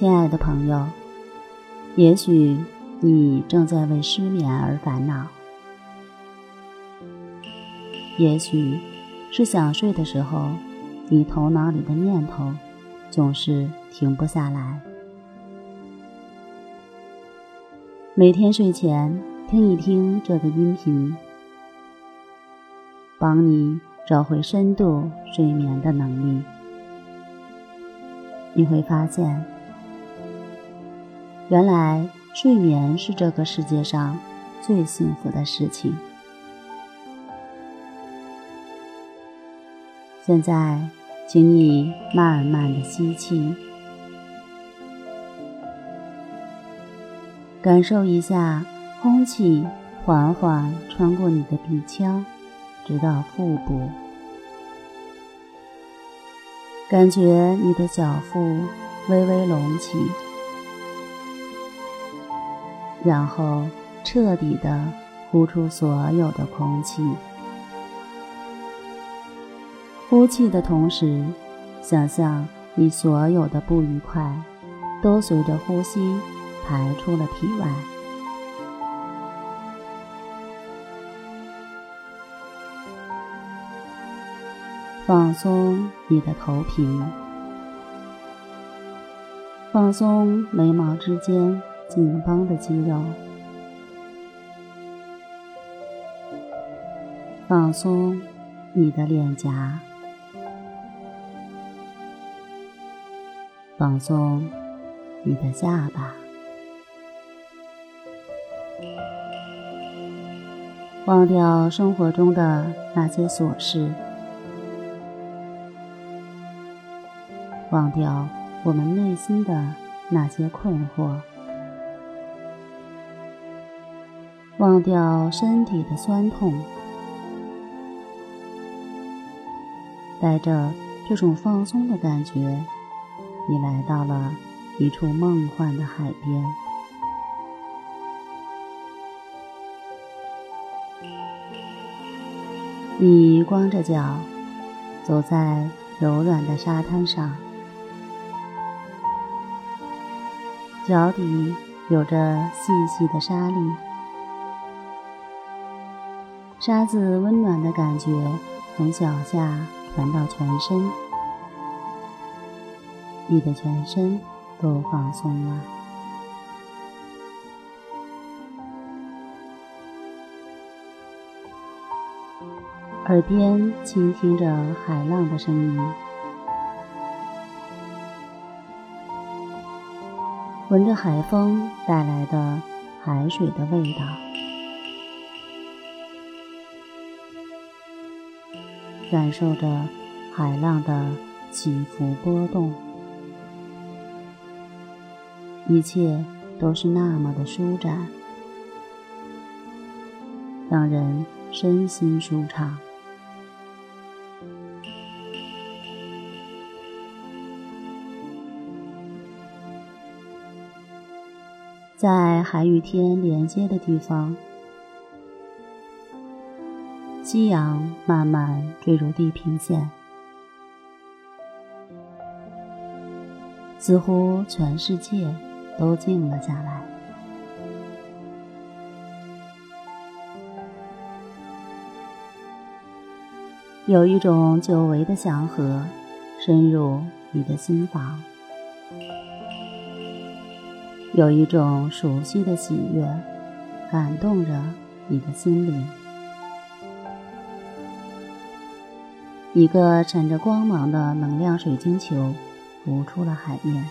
亲爱的朋友，也许你正在为失眠而烦恼，也许是想睡的时候，你头脑里的念头总是停不下来。每天睡前听一听这个音频，帮你找回深度睡眠的能力，你会发现。原来睡眠是这个世界上最幸福的事情。现在，请你慢慢的吸气，感受一下空气缓缓穿过你的鼻腔，直到腹部，感觉你的小腹微微隆起。然后彻底的呼出所有的空气，呼气的同时，想象你所有的不愉快都随着呼吸排出了体外。放松你的头皮，放松眉毛之间。紧绷的肌肉，放松你的脸颊，放松你的下巴，忘掉生活中的那些琐事，忘掉我们内心的那些困惑。忘掉身体的酸痛，带着这种放松的感觉，你来到了一处梦幻的海边。你光着脚走在柔软的沙滩上，脚底有着细细的沙粒。沙子温暖的感觉从脚下传到全身，你的全身都放松了。耳边倾听着海浪的声音，闻着海风带来的海水的味道。感受着海浪的起伏波动，一切都是那么的舒展，让人身心舒畅。在海与天连接的地方。夕阳慢慢坠入地平线，似乎全世界都静了下来。有一种久违的祥和深入你的心房，有一种熟悉的喜悦感动着你的心灵。一个闪着光芒的能量水晶球浮出了海面，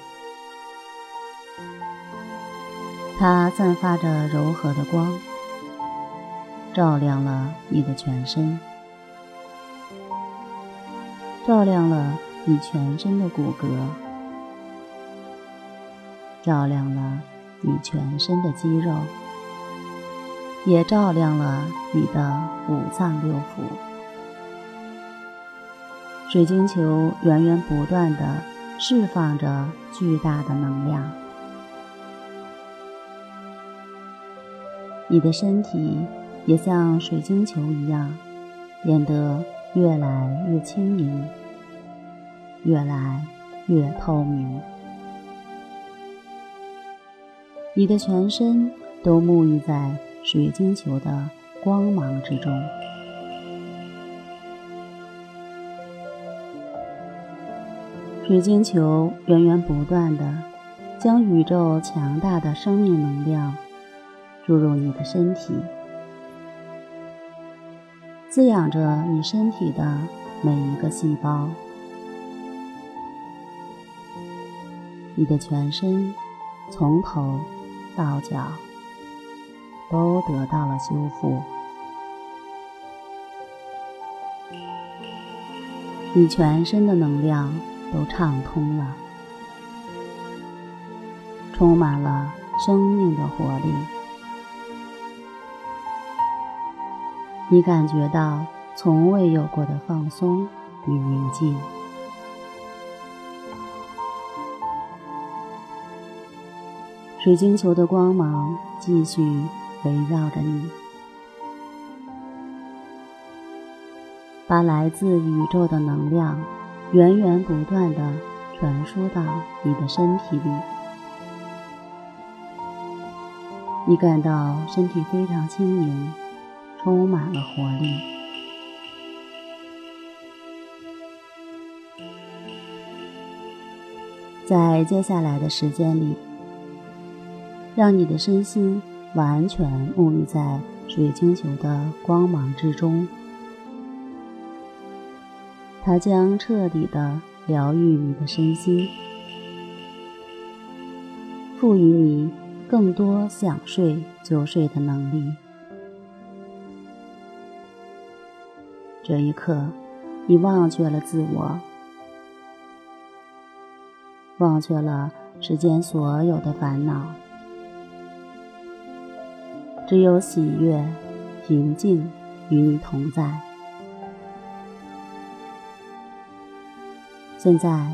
它散发着柔和的光，照亮了你的全身，照亮了你全身的骨骼，照亮了你全身的肌肉，也照亮了你的五脏六腑。水晶球源源不断地释放着巨大的能量，你的身体也像水晶球一样变得越来越轻盈，越来越透明。你的全身都沐浴在水晶球的光芒之中。水晶球源源不断的将宇宙强大的生命能量注入你的身体，滋养着你身体的每一个细胞。你的全身从头到脚都得到了修复，你全身的能量。都畅通了，充满了生命的活力。你感觉到从未有过的放松与宁静。水晶球的光芒继续围绕着你，把来自宇宙的能量。源源不断的传输到你的身体里，你感到身体非常轻盈，充满了活力。在接下来的时间里，让你的身心完全沐浴在水晶球的光芒之中。它将彻底的疗愈你的身心，赋予你更多想睡就睡的能力。这一刻，你忘却了自我，忘却了世间所有的烦恼，只有喜悦、平静与你同在。现在，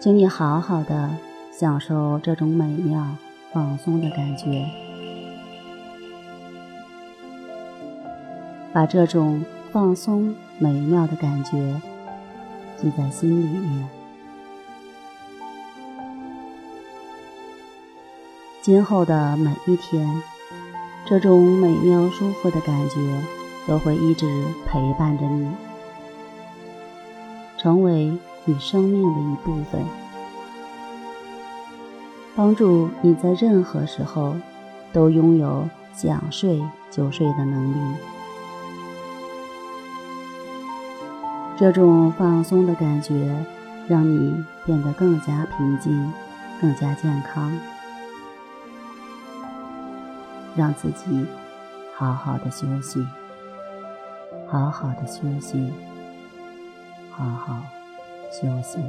请你好好的享受这种美妙放松的感觉，把这种放松美妙的感觉记在心里面。今后的每一天，这种美妙舒服的感觉都会一直陪伴着你，成为。你生命的一部分，帮助你在任何时候都拥有想睡就睡的能力。这种放松的感觉让你变得更加平静、更加健康。让自己好好的休息，好好的休息，好好。修行。